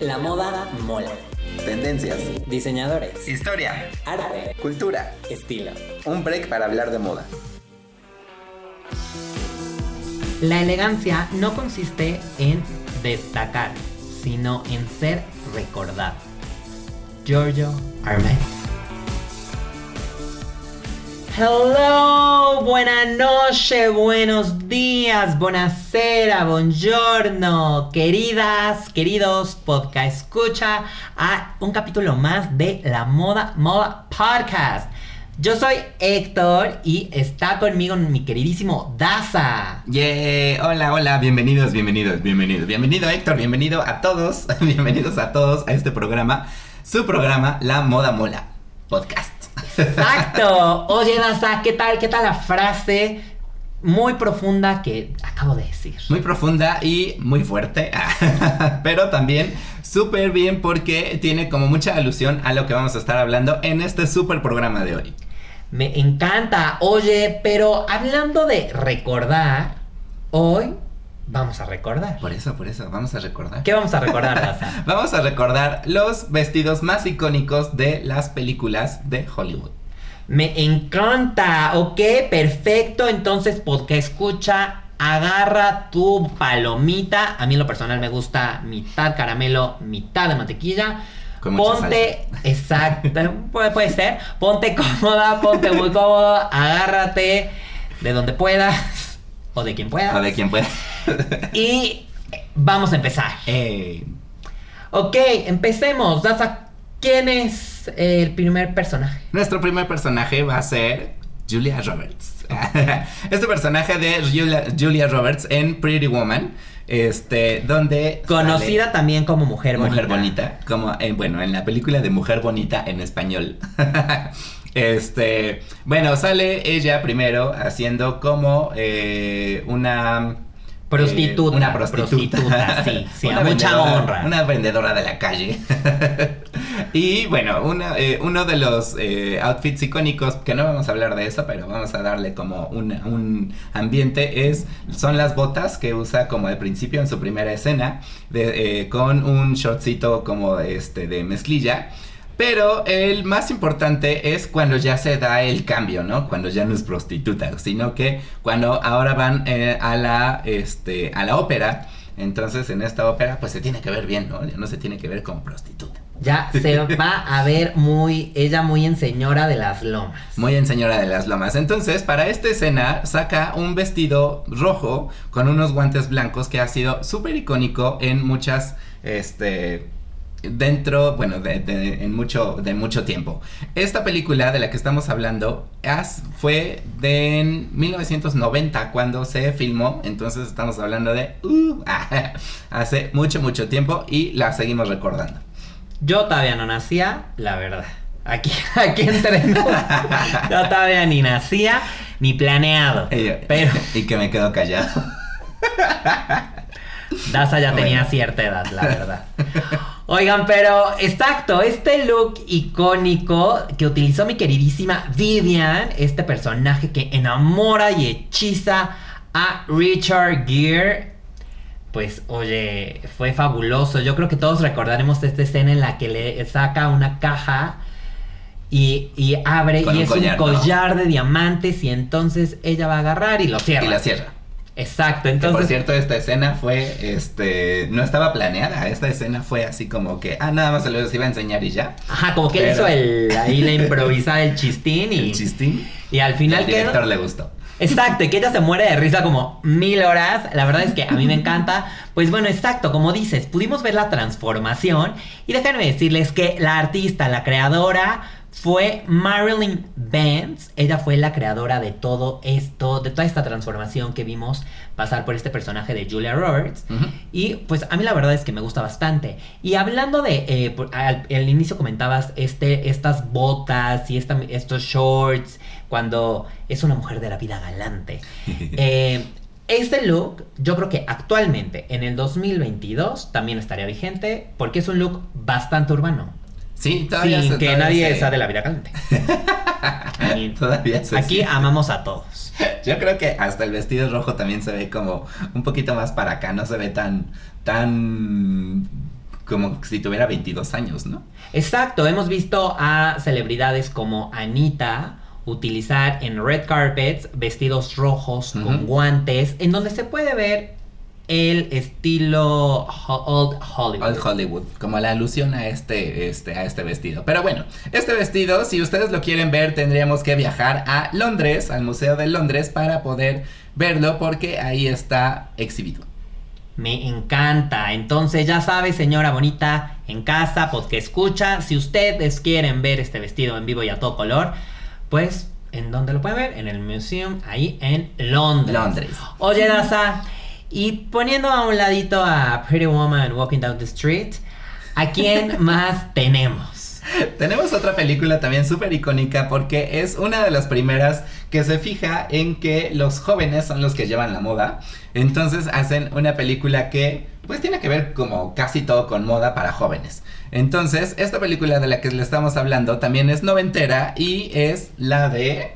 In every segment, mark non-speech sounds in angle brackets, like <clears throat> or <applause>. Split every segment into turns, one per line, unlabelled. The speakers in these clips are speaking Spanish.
La moda mola.
Tendencias.
Diseñadores.
Historia.
Arte.
Cultura.
Estilo.
Un break para hablar de moda.
La elegancia no consiste en destacar, sino en ser recordado. Giorgio Armani. Hello, buenas noches, buenos días, buonasera, buongiorno, queridas, queridos podcast escucha a un capítulo más de La Moda Moda Podcast. Yo soy Héctor y está conmigo mi queridísimo Daza.
Yeah, hola, hola, bienvenidos, bienvenidos, bienvenidos. Bienvenido Héctor, bienvenido a todos, <laughs> bienvenidos a todos a este programa, su programa La Moda Mola Podcast.
Exacto. Oye, Daza, ¿qué tal? ¿Qué tal la frase muy profunda que acabo de decir?
Muy profunda y muy fuerte, <laughs> pero también súper bien porque tiene como mucha alusión a lo que vamos a estar hablando en este súper programa de hoy.
Me encanta. Oye, pero hablando de recordar, hoy vamos a recordar.
Por eso, por eso, vamos a recordar.
¿Qué vamos a recordar, <laughs> Daza?
vamos a recordar los vestidos más icónicos de las películas de Hollywood.
Me encanta, ok, perfecto. Entonces, porque escucha, agarra tu palomita. A mí en lo personal me gusta mitad caramelo, mitad de mantequilla.
Con
ponte, <laughs> exacto, puede, puede ser. Ponte cómoda, ponte muy cómodo, <laughs> agárrate de donde puedas o de quien pueda.
O de quien pueda. <laughs>
Y vamos a empezar.
Eh,
Ok, empecemos. Daza, ¿quién es el primer personaje?
nuestro primer personaje va a ser Julia Roberts. <laughs> este personaje de Julia, Julia Roberts en Pretty Woman. Este, donde.
Conocida también como Mujer Bonita.
Mujer Bonita. Como, en, bueno, en la película de Mujer Bonita en español. <laughs> este. Bueno, sale ella primero haciendo como eh, una.
Prostituta.
eh, una prostituta.
prostituta, sí, sí, <laughs>
Una
mucha honra.
Una vendedora de la calle. <laughs> y bueno, una, eh, uno de los eh, outfits icónicos, que no vamos a hablar de eso, pero vamos a darle como un, un ambiente, es, son las botas que usa como al principio en su primera escena, de, eh, con un shortcito como este de mezclilla. Pero el más importante es cuando ya se da el cambio, ¿no? Cuando ya no es prostituta, sino que cuando ahora van eh, a la este a la ópera, entonces en esta ópera pues se tiene que ver bien, ¿no? Ya no se tiene que ver como prostituta.
Ya se <laughs> va a ver muy, ella muy en señora de las lomas.
Muy en señora de las lomas. Entonces, para esta escena saca un vestido rojo con unos guantes blancos que ha sido súper icónico en muchas este dentro, bueno, de, de- en mucho, de mucho tiempo. Esta película de la que estamos hablando as- fue de en 1990 cuando se filmó, entonces estamos hablando de uh, <laughs> hace mucho, mucho tiempo y la seguimos recordando.
Yo todavía no nacía, la verdad. Aquí, <laughs> aquí entre Yo todavía ni nacía, ni planeado.
Y,
Pero
y que me quedo callado.
Daza ya <laughs> tenía
Bueno.
cierta edad, la verdad. Oigan, pero exacto, este look icónico que utilizó mi queridísima Vivian, este personaje que enamora y hechiza a Richard Gere, pues oye, fue fabuloso. Yo creo que todos recordaremos esta escena en la que le saca una caja y, y abre
Con
y
un
es
collar,
un
¿no?
collar de diamantes y entonces ella va a agarrar y lo cierra.
Y la cierra.
Exacto,
Que,
entonces...
por cierto, esta escena fue, este, no estaba planeada. Esta escena fue así como que, ah, nada más se los iba a enseñar y ya.
Ajá, como que él
Pero-
hizo el, ahí la improvisada el chistín y, <laughs>
El chistín.
y al
Al
final
director
quedó...
le gustó.
Exacto, y que ella se muere de risa como mil horas. La verdad es que a mí me encanta. Pues bueno, exacto, como dices, pudimos ver la transformación. Y déjenme decirles que la artista, la creadora, fue Marilyn Benz. Ella fue la creadora de todo esto, de toda esta transformación que vimos pasar por este personaje de Julia Roberts. Y pues a mí la verdad es que me gusta bastante. Y hablando de, eh, por- al, al inicio comentabas este, estas botas y esta- estos shorts, cuando es una mujer de la vida galante. <laughs> Eh, este look, yo creo que actualmente, en el 2022, también estaría vigente, porque es un look bastante urbano.
Sí, todavía
Sin
se-
que
todavía
nadie
se-
sea de la vida galante. <laughs> Y
Todavía se
Aquí
siente.
amamos a todos.
Yo creo que hasta el vestido rojo también se ve como un poquito más para acá, no se ve tan, tan como si tuviera 22 años, ¿no?
Exacto, hemos visto a celebridades como Anita utilizar en red carpets vestidos rojos con guantes, en donde se puede ver el estilo Old Hollywood.
Old Hollywood, como la alusión a este, este, a este vestido. Pero bueno, este vestido, si ustedes lo quieren ver, tendríamos que viajar a Londres, al Museo de Londres, para poder verlo, porque ahí está exhibido.
Me encanta. Entonces ya sabe, señora bonita, en casa, pues que escucha, si ustedes quieren ver este vestido en vivo y a todo color, pues ¿en dónde lo pueden ver? En el museum, ahí en Londres.
Londres.
Oye, Daza, y poniendo a un ladito a Pretty Woman Walking Down the Street, ¿a quién <laughs> más tenemos?
Tenemos otra película también súper icónica porque es una de las primeras que se fija en que los jóvenes son los que llevan la moda. Entonces hacen una película que pues tiene que ver como casi todo con moda para jóvenes. Entonces esta película de la que le estamos hablando también es noventera y es la de...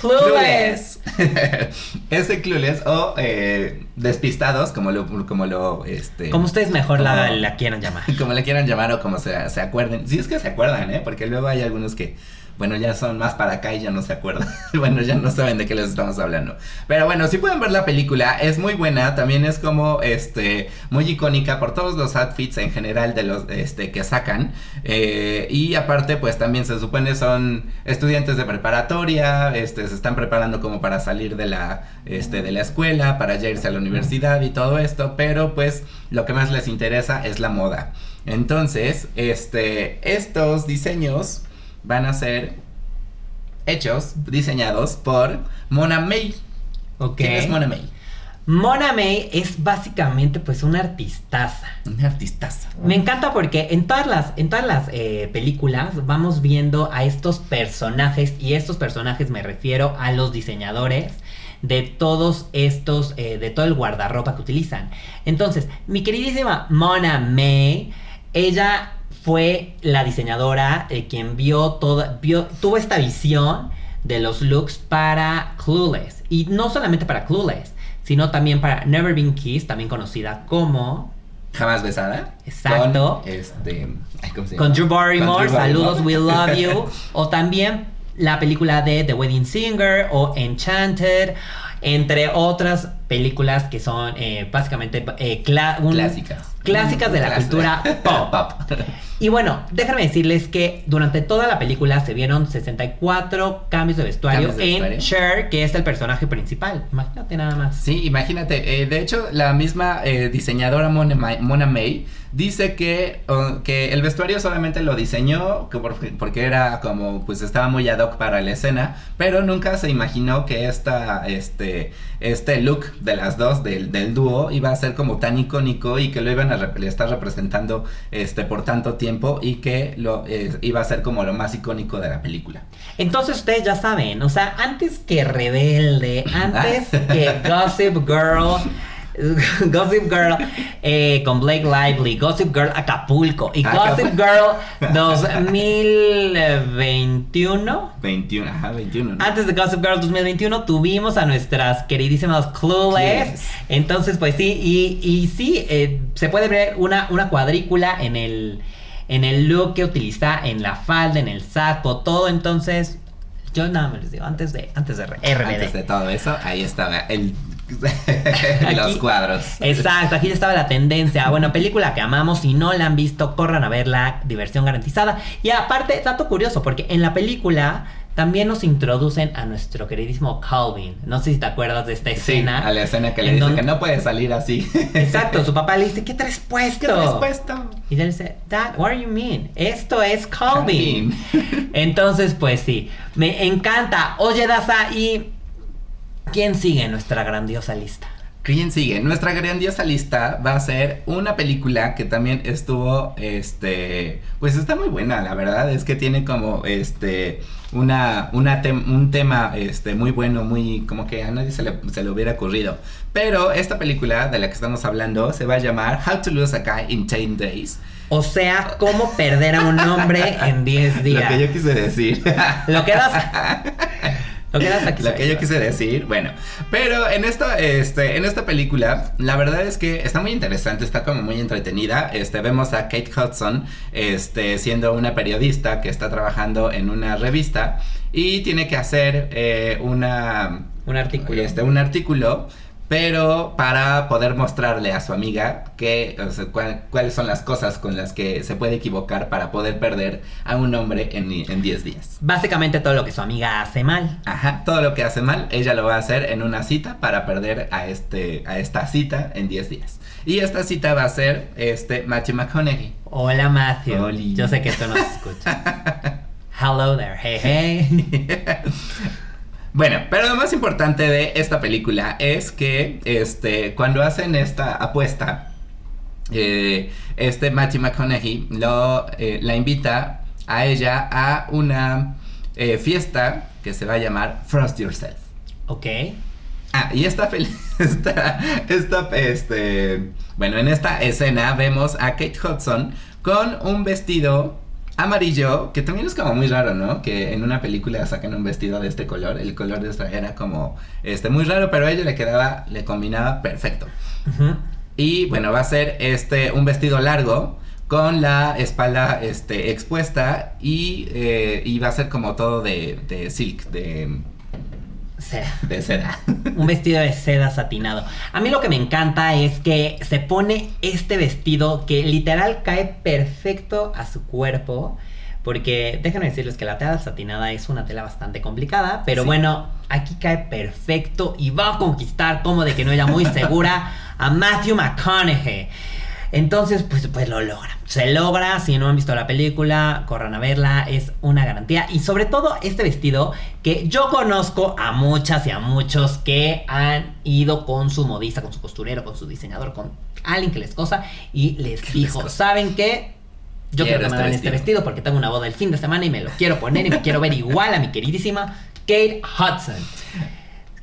Clueless. <laughs>
es de Clueless o eh, Despistados como lo... Como lo este,
Como ustedes mejor la,
como-
la quieran llamar. <laughs>
como le quieran llamar o como se, se acuerden. Si es que se acuerdan, ¿eh? Porque luego hay algunos que, bueno, ya son más para acá y ya no se acuerdan. <laughs> bueno, ya no saben de qué les estamos hablando. Pero bueno, si pueden ver la película, es muy buena. También es como, este, muy icónica por todos los outfits en general de los, este, que sacan. Eh, y aparte, pues también se supone son estudiantes de preparatoria, este, se están preparando como para salir de la, este, de la escuela, para ya irse a la universidad y todo esto. Pero pues lo que más les interesa es la moda. Entonces, este, estos diseños van a ser hechos, diseñados por Mona May.
Ok.
¿Quién es Mona May?
Mona May es básicamente pues una artistaza.
Una artistaza.
Me encanta porque en todas las, en todas las eh, películas vamos viendo a estos personajes y estos personajes me refiero a los diseñadores de todos estos, eh, de todo el guardarropa que utilizan. Entonces, mi queridísima Mona May, ella fue la diseñadora eh, quien vio toda, vio, tuvo esta visión de los looks para Clueless. Y no solamente para Clueless, sino también para Never Been Kissed, también conocida como
Jamás besada.
Exacto.
Con, este, ay, ¿cómo se llama?
con Drew Barrymore,
Con Drew
saludos, we love you. <laughs> o también la película de The Wedding Singer o Enchanted, entre otras películas que son eh, básicamente eh,
Clásicas.
clásicas de la cultura <laughs> pop. Y bueno, déjenme decirles que durante toda la película se vieron 64 cambios de vestuario
Cambios de
en
vestuario.
Cher, que es el personaje principal. Imagínate nada más.
Sí, imagínate. eh, de hecho, la misma eh, diseñadora Mona May, Mona May dice que, oh, que el vestuario solamente lo diseñó que por- porque era como, pues estaba muy ad hoc para la escena, pero nunca se imaginó que esta, este, este look de las dos, del, del dúo, iba a ser como tan icónico y que lo iban a rep- estar representando este, por tanto tiempo y que lo eh, iba a ser como lo más icónico de la película.
Entonces ustedes ya saben, o sea, antes que Rebelde, <laughs> antes que Gossip Girl, <laughs> Gossip Girl eh, con Blake Lively, Gossip Girl Acapulco y. Gossip Girl 2021.
21, ajá, 21. ¿no?
Antes de Gossip Girl 2021 tuvimos a nuestras queridísimas Clueless. Entonces, pues sí, y, y sí, eh, se puede ver una, una cuadrícula en el, en el look que utiliza, en la falda, en el saco, todo. Entonces, yo nada más les digo, antes de, antes de RBD.
Antes de todo eso, ahí estaba el <laughs> los cuadros.
Exacto, aquí ya estaba la tendencia. Bueno, película que amamos, si no la han visto, corran a verla, diversión garantizada. Y aparte, dato curioso, porque en la película también nos introducen a nuestro queridísimo Calvin. No sé si te acuerdas de esta
Sí,
escena.
a la escena que le dice
donde-
que no puede salir así.
Exacto, su papá le dice, ¿qué traes puesto?
¿Qué traes puesto?
Y él dice, Dad, what do you mean? Esto es Calvin.
Calvin. <laughs>
Entonces, pues sí, me encanta. Oye, Daza, ¿y quién sigue en nuestra grandiosa lista?
¿Quién sigue? Nuestra grandiosa lista va a ser una película que también estuvo, este, pues está muy buena, la verdad es que tiene como, este, una, una tem- un tema, este, muy bueno, muy, como que a nadie se le, se le hubiera ocurrido. Pero esta película de la que estamos hablando se va a llamar How to Lose a Guy in 10 Days.
O sea, cómo perder a un hombre en 10 días. <laughs>
Lo que yo quise decir.
Lo que das. <laughs> Lo que, <laughs>
Lo yo quise decir, bueno. Pero en esta, este, en esta película, la verdad es que está muy interesante, está como muy entretenida. Este, vemos a Kate Hudson, este, siendo una periodista que está trabajando en una revista y tiene que hacer eh, una,
Un artículo.
este, un artículo, pero para poder mostrarle a su amiga que, o sea, cuál- cuáles son las cosas con las que se puede equivocar para poder perder a un hombre en, en 10 días.
Básicamente todo lo que su amiga hace mal.
Ajá, todo lo que hace mal, ella lo va a hacer en una cita para perder a, este, a esta cita en 10 días. Y esta cita va a ser este, Matthew McConaughey.
Hola Matthew.
Oli.
Yo sé que esto no se escucha. <laughs> Hello there, hey hey. <laughs>
Bueno, pero lo más importante de esta película es que este, cuando hacen esta apuesta, eh, este Matthew McConaughey lo, eh, la invita a ella a una eh, fiesta que se va a llamar Frost Yourself.
Ok.
Ah, y esta, <laughs> esta, esta, este, bueno, en esta escena vemos a Kate Hudson con un vestido amarillo, que también es como muy raro, ¿no? Que en una película sacan un vestido de este color, el color de esta era como, este, muy raro, pero a ella le quedaba, le combinaba perfecto. Y bueno, va a ser este, un vestido largo con la espalda, este, expuesta y, eh, y va a ser como todo de, de silk, de,
Seda.
de seda.
Un vestido de seda satinado. A mí lo que me encanta es que se pone este vestido que literal cae perfecto a su cuerpo. Porque déjenme decirles que la tela satinada es una tela bastante complicada. Pero
Sí.
bueno, aquí cae perfecto y va a conquistar, como de que no ella muy segura, a Matthew McConaughey. Entonces, pues, pues lo logra. Se logra. Si no han visto la película, corran a verla. Es una garantía. Y sobre todo este vestido que yo conozco a muchas y a muchos que han ido con su modista, con su costurero, con su diseñador, con alguien que les cosa. Y les dijo. ¿saben qué? Yo quiero,
Quiero
que me
este
este
vestido.
vestido porque tengo una boda el fin de semana y me lo quiero poner y me quiero ver igual a mi queridísima Kate Hudson.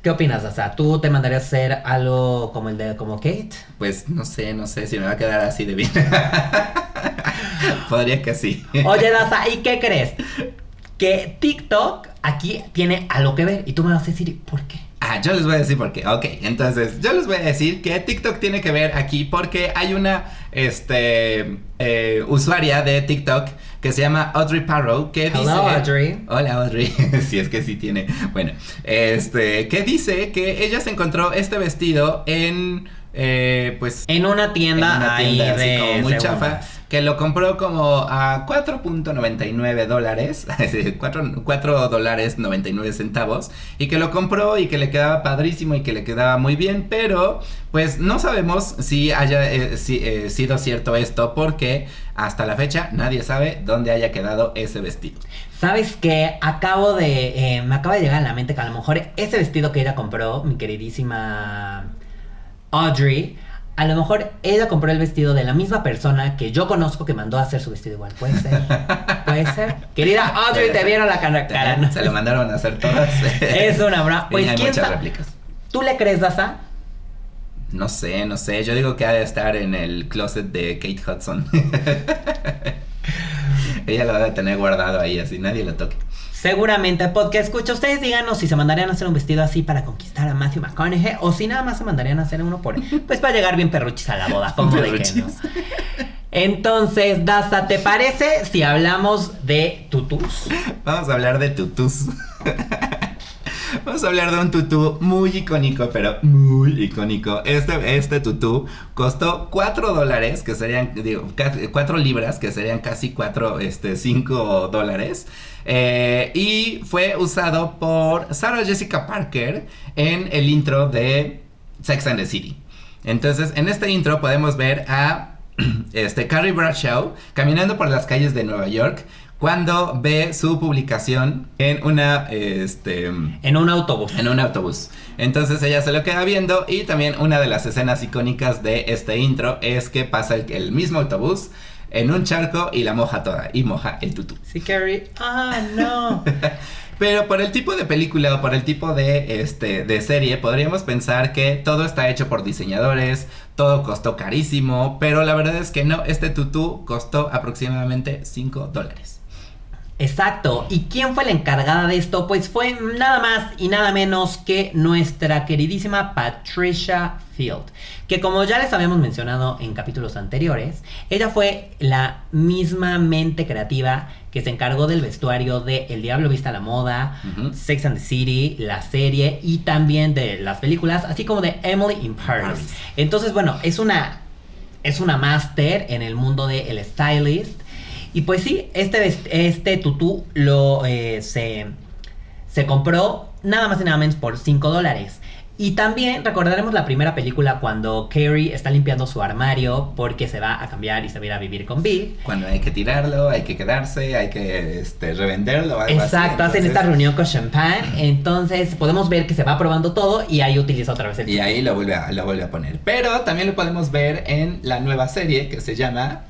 ¿Qué opinas, Asa? ¿Tú te mandarías a hacer algo como el de como Kate?
Pues no sé, no sé si me va a quedar así de bien. <laughs> Podría que sí.
Oye, Daza, ¿y qué crees? Que TikTok aquí tiene algo que ver y tú me vas a decir por qué.
Ah, yo les voy a decir por qué. Ok, entonces yo les voy a decir que TikTok tiene que ver aquí porque hay una este, eh, usuaria de TikTok que se llama Audrey Parrow que
Hello,
dice...
Audrey.
Hola Audrey, <laughs> si es que sí tiene. Bueno, este, que dice que ella se encontró este vestido en... eh, pues
En una tienda,
en una
ahí
así
de
como muy chafa que lo compró como a 4.99 dólares <laughs> 4, 4 dólares 99 centavos y que lo compró y que le quedaba padrísimo y que le quedaba muy bien pero pues no sabemos si haya eh, eh, sido cierto esto porque hasta la fecha nadie sabe dónde haya quedado ese vestido
¿Sabes qué? Acabo de. eh, me acaba de llegar a la mente que a lo mejor ese vestido que ella compró, mi queridísima Audrey, a lo mejor ella compró el vestido de la misma persona que yo conozco que mandó a hacer su vestido igual. Puede ser. <laughs> Puede ser. Querida Audrey, te vieron la cara. cara, ¿no?
se lo mandaron a hacer todas <laughs>
Es una broma. Pues
hay
quién
muchas
sabe.
réplicas
¿Tú le crees, Daza?
No sé, no sé. Yo digo que ha de estar en el closet de Kate Hudson. <laughs> Ella lo debe tener guardado ahí, así nadie lo toque.
Seguramente, podcast escucha, ustedes díganos si se mandarían a hacer un vestido así para conquistar a Matthew McConaughey o si nada más se mandarían a hacer uno por <laughs> pues para llegar bien perruchis a la boda, como de que no.
Perruchis.
Entonces, Daza, ¿te parece si hablamos de tutus?
Vamos a hablar de tutus. Vamos a hablar de un tutú muy icónico, pero muy icónico. Este, este tutú costó 4 dólares, que serían, digo, 4 libras, que serían casi 4, este, 5 dólares. Eh, y fue usado por Sarah Jessica Parker en el intro de Sex and the City. Entonces, en este intro podemos ver a <clears throat> este, Carrie Bradshaw caminando por las calles de Nueva York cuando ve su publicación en una, este,
En un autobús.
en un autobús. Entonces ella se lo queda viendo y también una de las escenas icónicas de este intro es que pasa el, el mismo autobús en un charco y la moja toda y moja el tutú.
Sí, Carrie. Ah, no. <laughs>
Pero por el tipo de película o por el tipo de, este, de serie, podríamos pensar que todo está hecho por diseñadores, todo costó carísimo, pero la verdad es que no, este tutú costó aproximadamente 5 dólares.
Exacto. ¿Y quién fue la encargada de esto? Pues fue nada más y nada menos que nuestra queridísima Patricia Field. Que como ya les habíamos mencionado en capítulos anteriores, ella fue la misma mente creativa que se encargó del vestuario de El Diablo Vista a la Moda. Sex and the City, la serie y también de las películas, así como de Emily in Paris. Entonces, bueno, es una es una máster en el mundo del stylist. Y pues sí, este, este tutú lo eh, se, se compró nada más y nada menos por 5 dólares. Y también recordaremos la primera película cuando Carrie está limpiando su armario porque se va a cambiar y se va a ir a vivir con Bill.
Cuando hay que tirarlo, hay que quedarse, hay que este, revenderlo. algo así.
Exacto, hacen esta reunión con champán. Entonces podemos ver que se va probando todo y ahí utiliza otra vez el
Y ahí lo vuelve, a, lo vuelve a poner. Pero también lo podemos ver en la nueva serie que se llama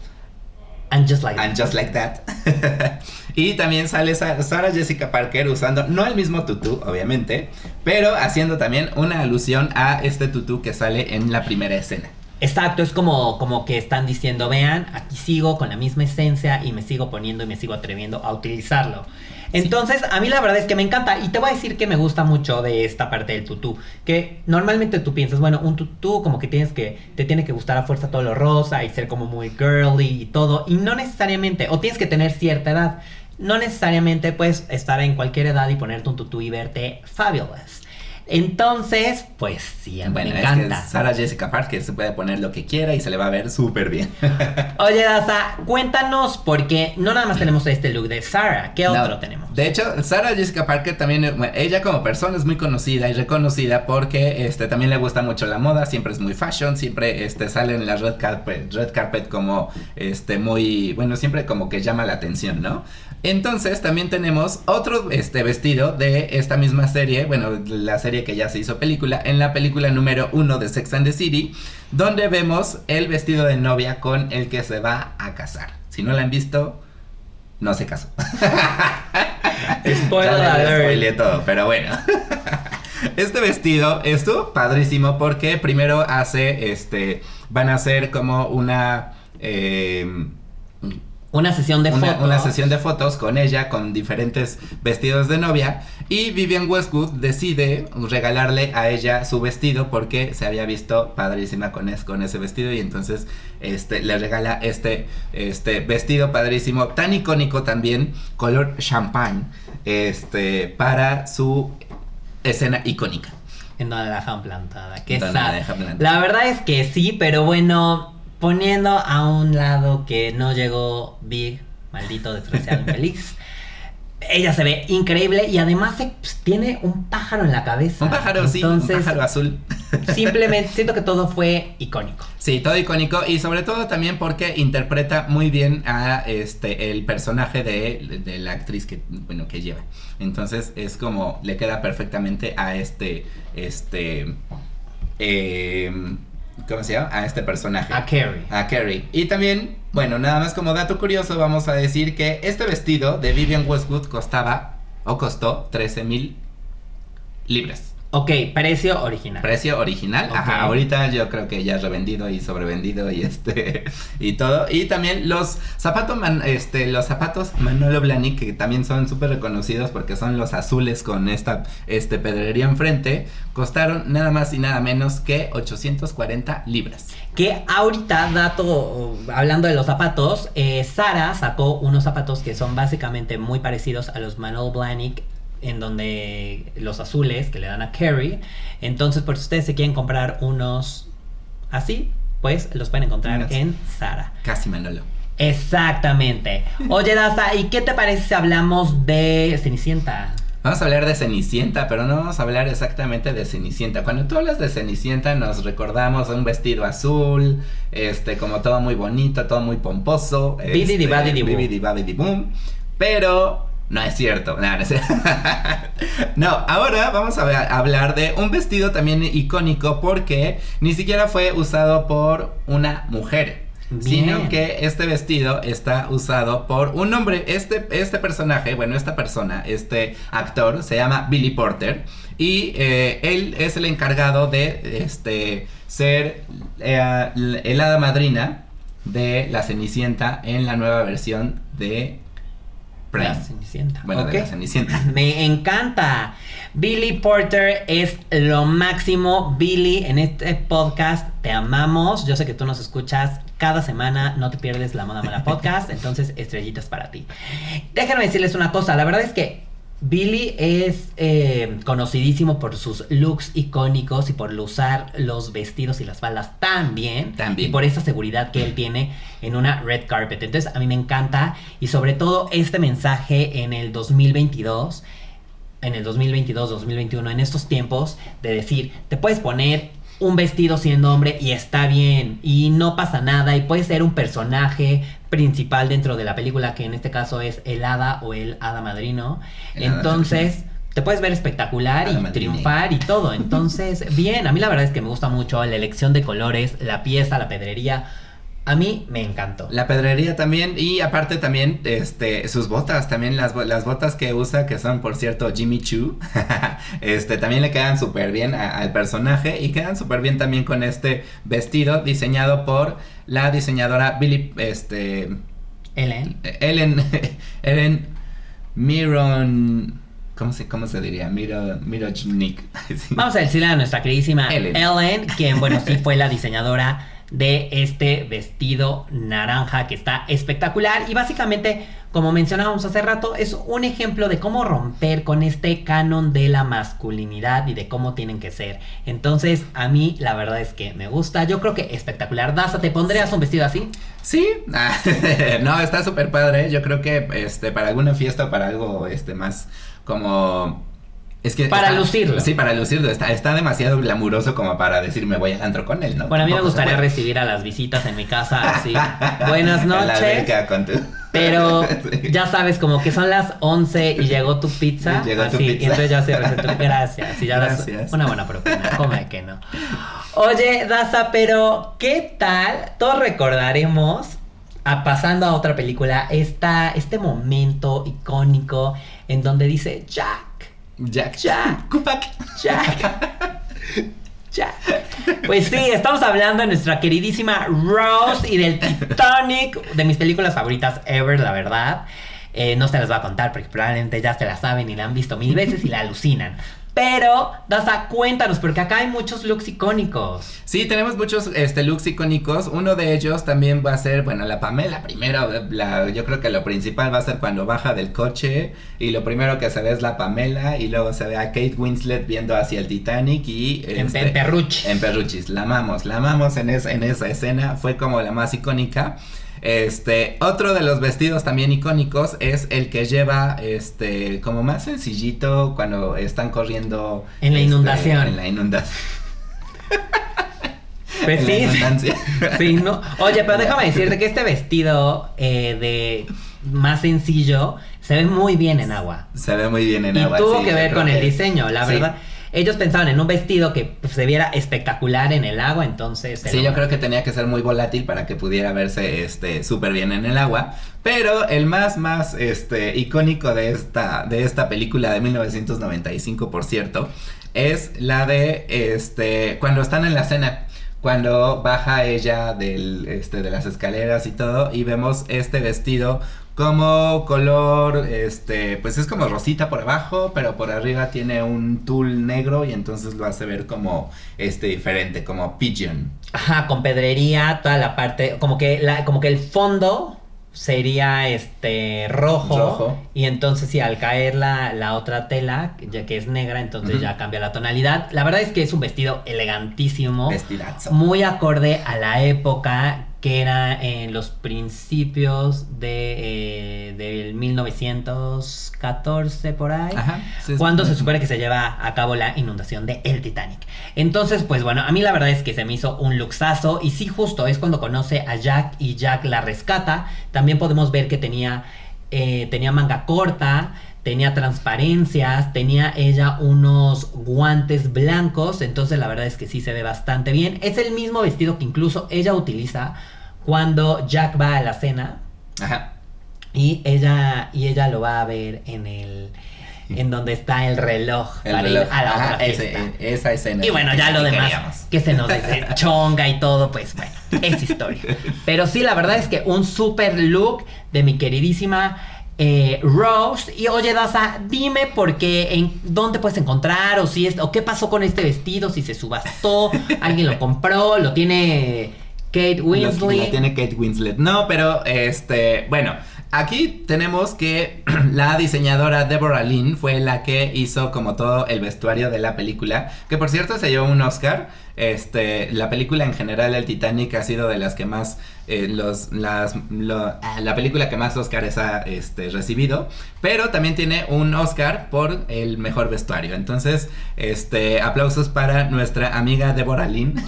And just like
And Just Like That. <laughs> y también sale Sa- Sarah Jessica Parker usando, no el mismo tutú, obviamente, pero haciendo también una alusión a este tutú que sale en la primera escena.
Exacto, es como, como que están diciendo, vean, aquí sigo con la misma esencia y me sigo poniendo y me sigo atreviendo a utilizarlo. Entonces, a mí la verdad es que me encanta y te voy a decir que me gusta mucho de esta parte del tutú, que normalmente tú piensas, bueno, un tutú como que tienes que, te tiene que gustar a fuerza todo lo rosa y ser como muy girly y todo, y no necesariamente, o tienes que tener cierta edad, no necesariamente puedes estar en cualquier edad y ponerte un tutú y verte fabulous. Entonces, pues sí, a mí
Bueno,
me
es que
encanta.
Sarah Jessica Parker se puede poner lo que quiera y se le va a ver súper bien. <laughs>
Oye, Daza, cuéntanos, porque no nada más tenemos este look de Sarah, ¿qué
No,
otro tenemos?
De hecho, Sarah Jessica Parker también, bueno, ella como persona es muy conocida y reconocida porque este, también le gusta mucho la moda, siempre es muy fashion, siempre este, sale en la red carpet, red carpet como este, muy, bueno, siempre como que llama la atención, ¿no? Entonces también tenemos otro este, vestido de esta misma serie, bueno, la serie que ya se hizo película, en la película número uno de Sex and the City, donde vemos el vestido de novia con el que se va a casar. Si no la han visto, no se casó. <laughs>
Spoiler <laughs>
todo, pero bueno. <laughs> Este vestido estuvo padrísimo porque primero hace, este, van a hacer como una, eh,
Una sesión de
una,
fotos.
una sesión de fotos con ella, con diferentes vestidos de novia. Y Vivian Westwood decide regalarle a ella su vestido porque se había visto padrísima con, es- con ese vestido. Y entonces este, le regala este, este vestido padrísimo, tan icónico también, color champagne, este, para su escena icónica.
En donde la dejan plantada. Qué
la dejan plantada.
La verdad es que sí, pero bueno, poniendo a un lado que no llegó Big, maldito desgraciado <laughs> infeliz. Ella se ve increíble y además se- pues, tiene un pájaro en la cabeza.
Un pájaro, sí, un pájaro azul. <laughs>
simplemente siento que todo fue icónico.
Sí, todo icónico y sobre todo también porque interpreta muy bien a este el personaje de, de la actriz que bueno que lleva. Entonces es como le queda perfectamente a este este eh, ¿cómo se llama? A este personaje.
A Carrie.
A Carrie. Y también, bueno, nada más como dato curioso, vamos a decir que este vestido de Vivian Westwood costaba o costó 13 mil libras.
Ok, precio original.
Precio original. Ajá, ahorita yo creo que ya revendido y sobrevendido y este <laughs> y todo. Y también los zapatos este los zapatos Manolo Blahnik que también son súper reconocidos porque son los azules con esta este pedrería enfrente, costaron nada más y nada menos que 840 libras.
Que ahorita, dato, hablando de los zapatos, eh, Sara sacó unos zapatos que son básicamente muy parecidos a los Manol Blahnik, en donde los azules que le dan a Carrie. Entonces, por si ustedes se quieren comprar unos así, pues los pueden encontrar en Sara.
Casi Manolo.
Exactamente. Oye, Daza, ¿y qué te parece si hablamos de Cenicienta?
Vamos a hablar de Cenicienta, pero no vamos a hablar exactamente de Cenicienta. Cuando tú hablas de Cenicienta nos recordamos un vestido azul, este, como todo muy bonito, todo muy pomposo. este,
Bididi-babidi-boo.
bibidi-babidi-boom, Pero no es cierto. No, no, es cierto. <laughs> No, ahora vamos a hablar de un vestido también icónico porque ni siquiera fue usado por una mujer. Sino que este vestido está usado por un hombre. Este, este personaje, bueno, esta persona, este actor, se llama Billy Porter. Y eh, él es el encargado de este, ser eh, el hada madrina de la Cenicienta en la nueva versión de Prime.
La Cenicienta.
Bueno, de la Cenicienta. <laughs>
Me encanta. Billy Porter es lo máximo. Billy, en este podcast te amamos. Yo sé que tú nos escuchas cada semana. No te pierdes la Moda Mala <laughs> Podcast. Entonces, estrellitas para ti. Déjenme decirles una cosa. La verdad es que Billy es eh, conocidísimo por sus looks icónicos y por usar los vestidos y las faldas tan bien.
Tan bien.
Y por esa seguridad que él tiene en una red carpet. Entonces a mí me encanta y sobre todo este mensaje en el 2022, en el 2022, 2021, en estos tiempos de decir, te puedes poner un vestido siendo hombre y está bien y no pasa nada y puedes ser un personaje principal dentro de la película que en este caso es el hada o el hada madrino.
El hada
Entonces... Te puedes ver espectacular
Hada
y triunfar y todo. <laughs> Entonces, bien, a mí la verdad es que me gusta mucho la elección de colores, la pieza, la pedrería. A mí me encantó.
La pedrería también y aparte también este sus botas, también las, las botas que usa que son por cierto Jimmy Choo, <laughs> este también le quedan súper bien a- al personaje y quedan súper bien también con este vestido diseñado por la diseñadora Billy este
Ellen.
Ellen <laughs> Ellen Miron ¿cómo se cómo se diría? Miro. <laughs> Sí.
Vamos a decirle a nuestra queridísima
Ellen.
Ellen, quien, bueno, sí fue la diseñadora de este vestido naranja que está espectacular. Y básicamente, como mencionábamos hace rato, es un ejemplo de cómo romper con este canon de la masculinidad y de cómo tienen que ser. Entonces, a mí la verdad es que me gusta. Yo creo que espectacular. Daza, ¿te pondrías un vestido así?
Sí, <laughs> no, está súper padre. Yo creo que este para alguna fiesta para algo este más como es que
Para
está-
lucirlo.
Sí, para lucirlo. Está, está demasiado glamuroso como para decir me voy al antro con él, ¿no?
Bueno, a mí me gustaría recibir a las visitas en mi casa <laughs> así. Buenas
En la
noches.
alberca con tu-
Pero <laughs>
Sí.
ya sabes, como que son las 11 y llegó tu pizza.
Y <laughs> llegó tu
así,
pizza.
y entonces ya se recetó. Gracias. Y ya das una buena propina. Come que no. Oye, Daza, pero ¿qué tal? Todos recordaremos, a- pasando a otra película, esta, este momento icónico en donde dice Jack,
Jack.
Jack.
Kupak.
Jack. <laughs> Jack. Pues sí, estamos hablando de nuestra queridísima Rose y del Titanic, de mis películas favoritas ever, la verdad. Eh, no se las voy a contar porque probablemente ya se la saben y la han visto mil veces y la alucinan. Pero, Daza, cuéntanos, porque acá hay muchos looks icónicos.
Sí, tenemos muchos este, looks icónicos. Uno de ellos también va a ser, bueno, la Pamela. Primero, la, yo creo que lo principal va a ser cuando baja del coche. Y lo primero que se ve es la Pamela. Y luego se ve a Kate Winslet viendo hacia el Titanic. Y
En,
este,
en Perruch.
En Perruchis, la amamos, la amamos en, es- en esa escena, fue como la más icónica. Este, otro de los vestidos también icónicos es el que lleva, este, como más sencillito cuando están corriendo.
En la
este,
inundación.
En la inundación. <laughs>
Pues <laughs> sí, no. Oye, pero déjame <laughs> decirte que este vestido eh, de más sencillo se ve muy bien en agua.
Se ve muy bien en
y
agua.
tuvo
sí,
que ver con el diseño, la
sí.
verdad. Ellos pensaban en un vestido que pues, se viera espectacular en el agua, entonces...
Sí, yo creo que tenía que ser muy volátil para que pudiera verse este súper bien en el agua. Pero el más, más este, icónico de esta, de esta película de 1995, por cierto, es la de este. cuando están en la cena. Cuando baja ella este, de las escaleras y todo. Y vemos este vestido como color, este, pues es como rosita por abajo, pero por arriba tiene un tul negro y entonces lo hace ver como, este, diferente, como pigeon.
Ajá, con pedrería, toda la parte, como que el fondo sería este rojo,
Rojo.
y entonces sí, al caer la, la otra tela, ya que es negra, entonces ya cambia la tonalidad. La verdad es que es un vestido elegantísimo.
Vestidazo.
muy acorde a la época que era en los principios de eh, del 1914 por ahí.
Ajá. sí,
Cuando se supone que se lleva a cabo la inundación de el Titanic. Entonces, pues bueno, a mí la verdad es que se me hizo un luxazo. Y sí, justo es cuando conoce a Jack y Jack la rescata. También podemos ver que tenía, eh, tenía manga corta, tenía transparencias, tenía ella unos guantes blancos. Entonces, la verdad es que sí se ve bastante bien. Es el mismo vestido que incluso ella utiliza cuando Jack va a la cena.
Ajá.
Y ella, y ella lo va a ver en el. En donde está el reloj
El
para
reloj.
ir a la
Ajá,
otra
ese- esa escena.
Y bueno, ya
que
lo demás
queríamos.
que se nos dice <laughs> chonga y todo, pues bueno, es historia. Pero sí, la verdad es que un super look de mi queridísima eh, Rose. Y oye, Daza, dime por qué, en dónde puedes encontrar, o si es, o qué pasó con este vestido, si se subastó, <laughs> alguien lo compró, lo tiene Kate
Lo-
Winslet.
la tiene Kate Winslet. No, pero este, bueno, aquí tenemos que <clears throat> la diseñadora Deborah Lynn fue la que hizo como todo el vestuario de la película, que por cierto se llevó un Oscar. Este, la película en general, el Titanic, ha sido de las que más, eh, los, las, ah, la película que más Oscars ha este, recibido, pero también tiene un Oscar por el mejor vestuario. Entonces, este, aplausos para nuestra amiga Deborah Lynn.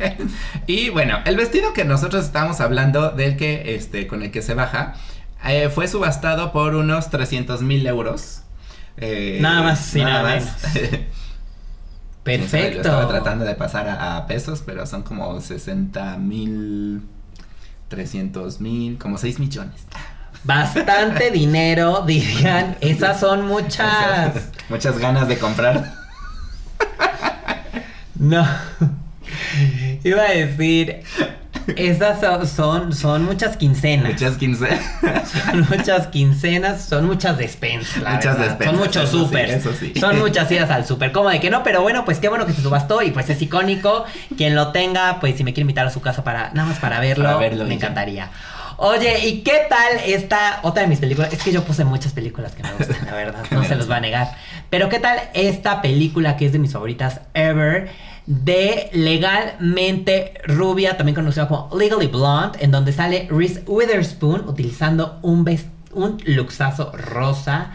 <laughs> y bueno, el vestido que nosotros estamos hablando, del que, este, con el que se baja, eh, fue subastado por unos 300 mil euros. Eh,
Nada más y nada <laughs>
estaba
Perfecto.
tratando de pasar a, a pesos, pero son como 60 mil, 300 mil, como 6 millones.
Bastante <laughs> dinero, dirían. Esas son muchas. <laughs>
Muchas ganas de comprar.
No. Iba a decir. Esas son, son, son muchas quincenas.
Muchas 15.
Son muchas quincenas, son muchas despensas.
Muchas
verdad.
despensas,
Son muchos
eso sí,
súper.
eso sí.
Son muchas idas al súper. Como de que no, pero bueno, pues qué bueno que se subastó y pues es icónico. Quien lo tenga, pues si me quiere invitar a su casa para nada más para verlo,
Para verlo
me encantaría. Oye, ¿y qué tal esta otra de mis películas? Es que yo puse muchas películas que me gustan, la verdad, <laughs> no se los va a negar. Pero ¿qué tal esta película que es de mis favoritas ever? De Legalmente Rubia, también conocida como Legally Blonde, en donde sale Reese Witherspoon utilizando un, un luxazo rosa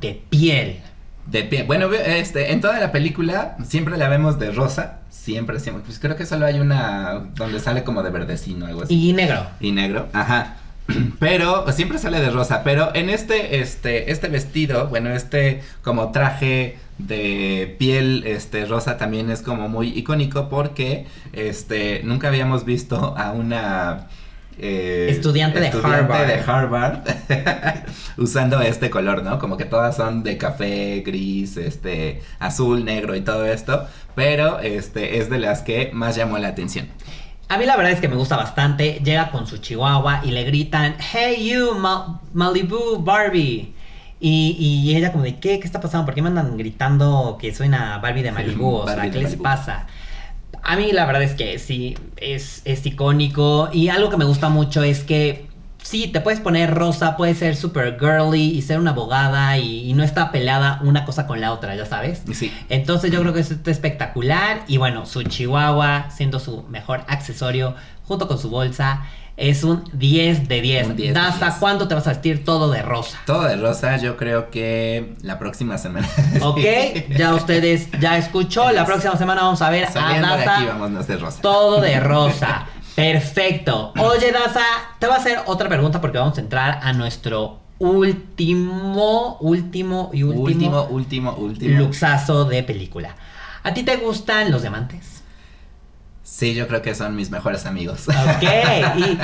de piel.
De pie. Bueno, este, en toda la película siempre la vemos de rosa. Siempre, siempre. Pues creo que solo hay una donde sale como de verdecino, algo así.
Y negro.
Y negro, ajá. <clears throat> Pero siempre sale de rosa. Pero en este, este, este vestido, bueno, este como traje de piel, este rosa también es como muy icónico porque, este, nunca habíamos visto a una eh,
Estudiante de Harvard.
de Harvard <laughs> usando este color, ¿no? Como que todas son de café, gris, este, azul, negro y todo esto. Pero, este, es de las que más llamó la atención.
A mí la verdad es que me gusta bastante. Llega con su chihuahua y le gritan, Hey you, Ma- Malibu Barbie. Y, y ella como de, ¿qué? ¿Qué está pasando? ¿Por qué me andan gritando que soy una Barbie de Malibu? O sea, ¿qué les pasa? A mí la verdad es que sí, es, es icónico. Y algo que me gusta mucho es que sí, te puedes poner rosa, puedes ser super girly y ser una abogada y, y no está peleada una cosa con la otra, ya sabes.
Sí.
Entonces yo creo que esto está espectacular. Y bueno, su chihuahua, siendo su mejor accesorio, junto con su bolsa, es un 10 de 10.
Un 10 de
Daza,
10.
¿cuándo te vas a vestir todo de rosa?
Todo de rosa, yo creo que la próxima semana. <laughs>
Ok, ya ustedes ya escuchó. La próxima semana vamos a ver a
Saliendo de
Daza
aquí, vámonos de rosa.
todo de <laughs> rosa. Perfecto. Oye, Daza, te voy a hacer otra pregunta porque vamos a entrar a nuestro último, último y último,
Último, último, último.
luxazo de película. ¿A ti te gustan los diamantes?
Sí, yo creo que son mis mejores amigos.
Ok, <laughs> y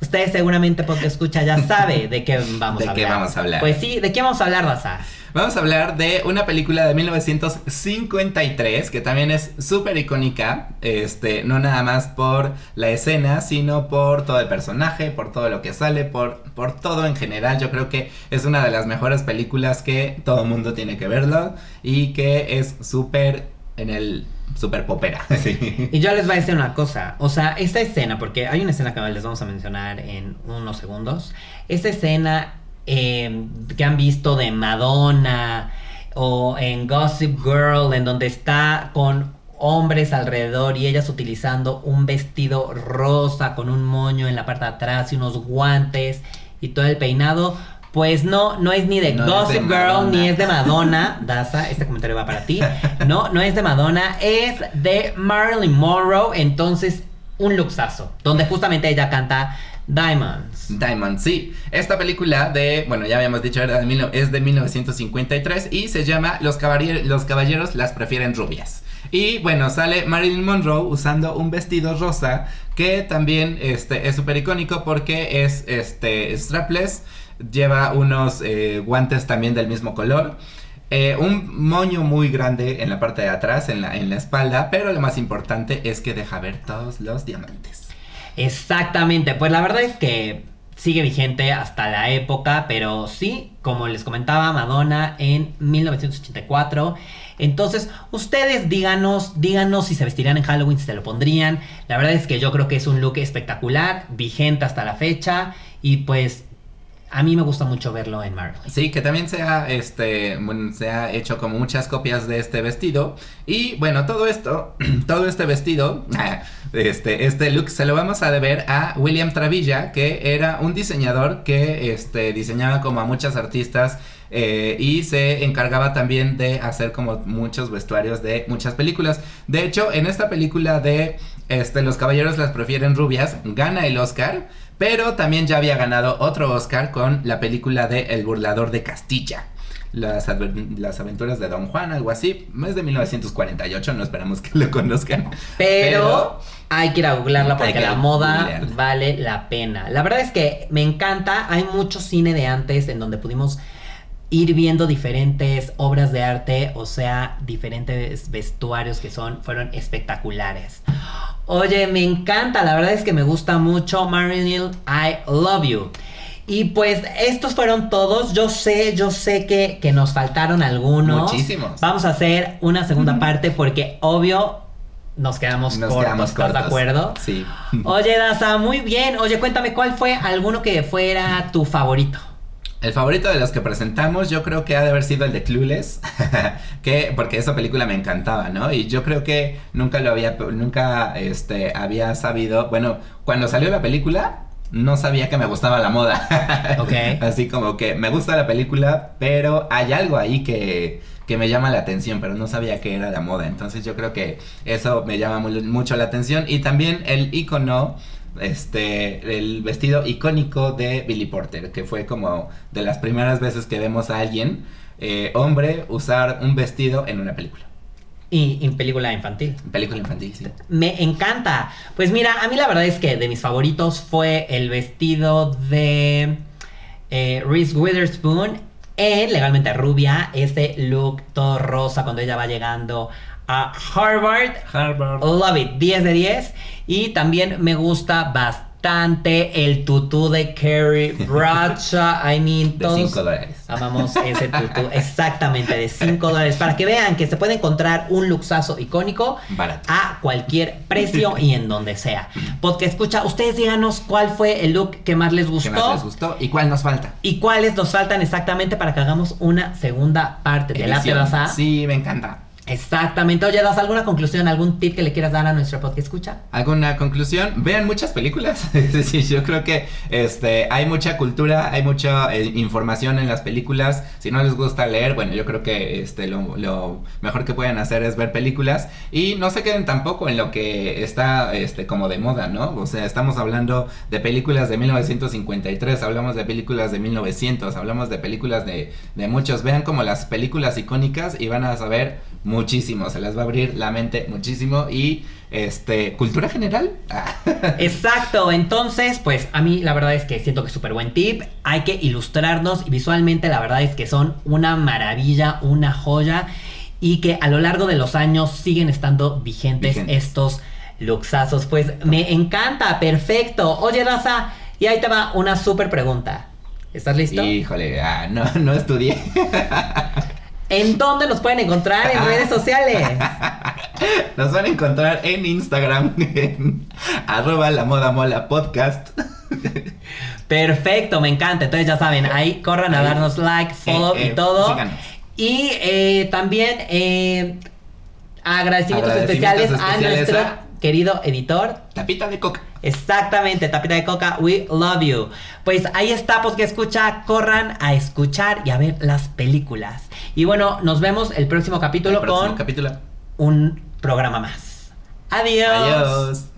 usted seguramente porque escucha ya sabe de qué vamos
¿De
a
qué
hablar.
vamos a hablar?
Pues sí, ¿de qué vamos a hablar, Daza?
Vamos a hablar de una película de 1953 que también es súper icónica, este, no nada más por la escena, sino por todo el personaje, por todo lo que sale, por, por todo en general. Yo creo que es una de las mejores películas que todo mundo tiene que verlo y que es súper en el súper popera. Sí. <laughs>
Y yo les voy a decir una cosa, o sea, esta escena, porque hay una escena que les vamos a mencionar en unos segundos, esta escena eh, que han visto de Madonna o en Gossip Girl, en donde está con hombres alrededor y ellas utilizando un vestido rosa con un moño en la parte de atrás y unos guantes y todo el peinado. Pues no, no es ni de
No es de
Gossip Girl
Madonna.
ni es de Madonna. Daza, este comentario va para ti. No, no es de Madonna, es de Marilyn Monroe. Entonces, un luxazo. Donde justamente ella canta Diamonds.
Diamond, sí. Esta película de, bueno, ya habíamos dicho, era de mil- es de 1953 y se llama Los, caballeros los caballeros las prefieren rubias. Y bueno, sale Marilyn Monroe usando un vestido rosa que también este, es súper icónico porque es este, strapless, lleva unos eh, guantes también del mismo color. eh, un moño muy grande en la parte de atrás, en la, en la espalda, pero lo más importante es que deja ver todos los diamantes.
Exactamente. Pues la verdad es que sigue vigente hasta la época, pero sí, como les comentaba, Madonna en 1984. Entonces, ustedes díganos, díganos si se vestirían en Halloween, si se lo pondrían. La verdad es que yo creo que es un look espectacular, vigente hasta la fecha y pues a mí me gusta mucho verlo en Marvel.
Sí, que también se ha, este, se ha hecho como muchas copias de este vestido. Y bueno, todo esto, <clears throat> todo este vestido, <laughs> este, este look se lo vamos a deber a William Travilla, que era un diseñador que este, diseñaba como a muchas artistas eh, y se encargaba también de hacer como muchos vestuarios de muchas películas. De hecho, en esta película de este, Los Caballeros las prefieren rubias, gana el Oscar. Pero también ya había ganado otro Oscar con la película de El burlador de Castilla. Las, las, aventuras de Don Juan, algo así. Es de 1948, no esperamos que lo conozcan.
Pero, hay que ir a googlearla porque la moda vale la pena. La verdad es que me encanta. Hay mucho cine de antes en donde pudimos ir viendo diferentes obras de arte, o sea, diferentes vestuarios que son, fueron espectaculares. Oye, me encanta, la verdad es que me gusta mucho. Marinil, I love you. Y pues estos fueron todos. Yo sé, yo sé que, que nos faltaron algunos.
Muchísimos.
Vamos a hacer una segunda parte porque obvio nos quedamos
nos Quedamos
¿Estás de acuerdo?
Sí.
Oye, Daza, muy bien. Oye, cuéntame cuál fue alguno que fuera tu favorito.
El favorito de los que presentamos yo creo que ha de haber sido el de Clueless, <laughs> que porque esa película me encantaba, ¿no? Y yo creo que nunca lo había nunca este había sabido, bueno, cuando salió la película no sabía que me gustaba la moda. <laughs>
Ok.
Así como que me gusta la película, pero hay algo ahí que que me llama la atención, pero no sabía que era la moda. Entonces yo creo que eso me llama mucho la atención y también el icono este, el vestido icónico de Billy Porter, que fue como de las primeras veces que vemos a alguien, eh, hombre, usar un vestido en una película.
Y en película infantil.
Película infantil, sí.
Me encanta. Pues mira, a mí la verdad es que de mis favoritos fue el vestido de eh, Reese Witherspoon en Legalmente Rubia. Este look todo rosa cuando ella va llegando a Harvard.
Harvard.
Love it, 10 de 10. Y también me gusta bastante el tutú de Carrie Bradshaw. <laughs> I mean,
todos de 5 dólares.
amamos ese tutú. <laughs> Exactamente, de 5 dólares. Para que vean que se puede encontrar un luxazo icónico
Barato.
a cualquier precio y en donde sea. Porque escucha, ustedes díganos cuál fue el look que más les gustó.
¿Qué más les gustó? ¿Y cuál nos falta?
Y cuáles nos faltan exactamente para que hagamos una segunda parte. ¿Te late,
Sí, me encanta.
Exactamente. Oye, ¿das alguna conclusión, algún tip que le quieras dar a nuestro podcast escucha?
¿Alguna conclusión? Vean muchas películas. <laughs> es decir, yo creo que este, hay mucha cultura, hay mucha eh, información en las películas. Si no les gusta leer, bueno, yo creo que este, lo, mejor que pueden hacer es ver películas. Y no se queden tampoco en lo que está este, como de moda, ¿no? O sea, estamos hablando de películas de 1953, hablamos de películas de 1900, hablamos de películas de, de muchos. Vean como las películas icónicas y van a saber muchísimo, se les va a abrir la mente muchísimo y este, cultura general. <laughs>
Exacto, entonces, pues a mí la verdad es que siento que es súper buen tip, hay que ilustrarnos y visualmente la verdad es que son una maravilla, una joya y que a lo largo de los años siguen estando vigentes, estos luxazos. Pues me encanta, perfecto. Oye, Raza, y ahí te va una súper pregunta. ¿Estás listo?
Híjole, ah, no, no estudié. <laughs>
¿En dónde nos pueden encontrar en redes sociales? <laughs>
Nos van a encontrar en Instagram, en arroba la moda mola podcast. <laughs>
Perfecto, me encanta. Entonces ya saben, ahí corran a darnos like, follow y eh, todo. Y eh, también agradecimientos, especiales, a nuestro querido editor.
Tapita de coca.
Exactamente, tapita de coca, we love you. Pues ahí está, pues que escucha, corran a escuchar y a ver las películas. Y bueno, nos vemos el próximo capítulo
el próximo
con
capítulo.
un programa más. Adiós.
Adiós.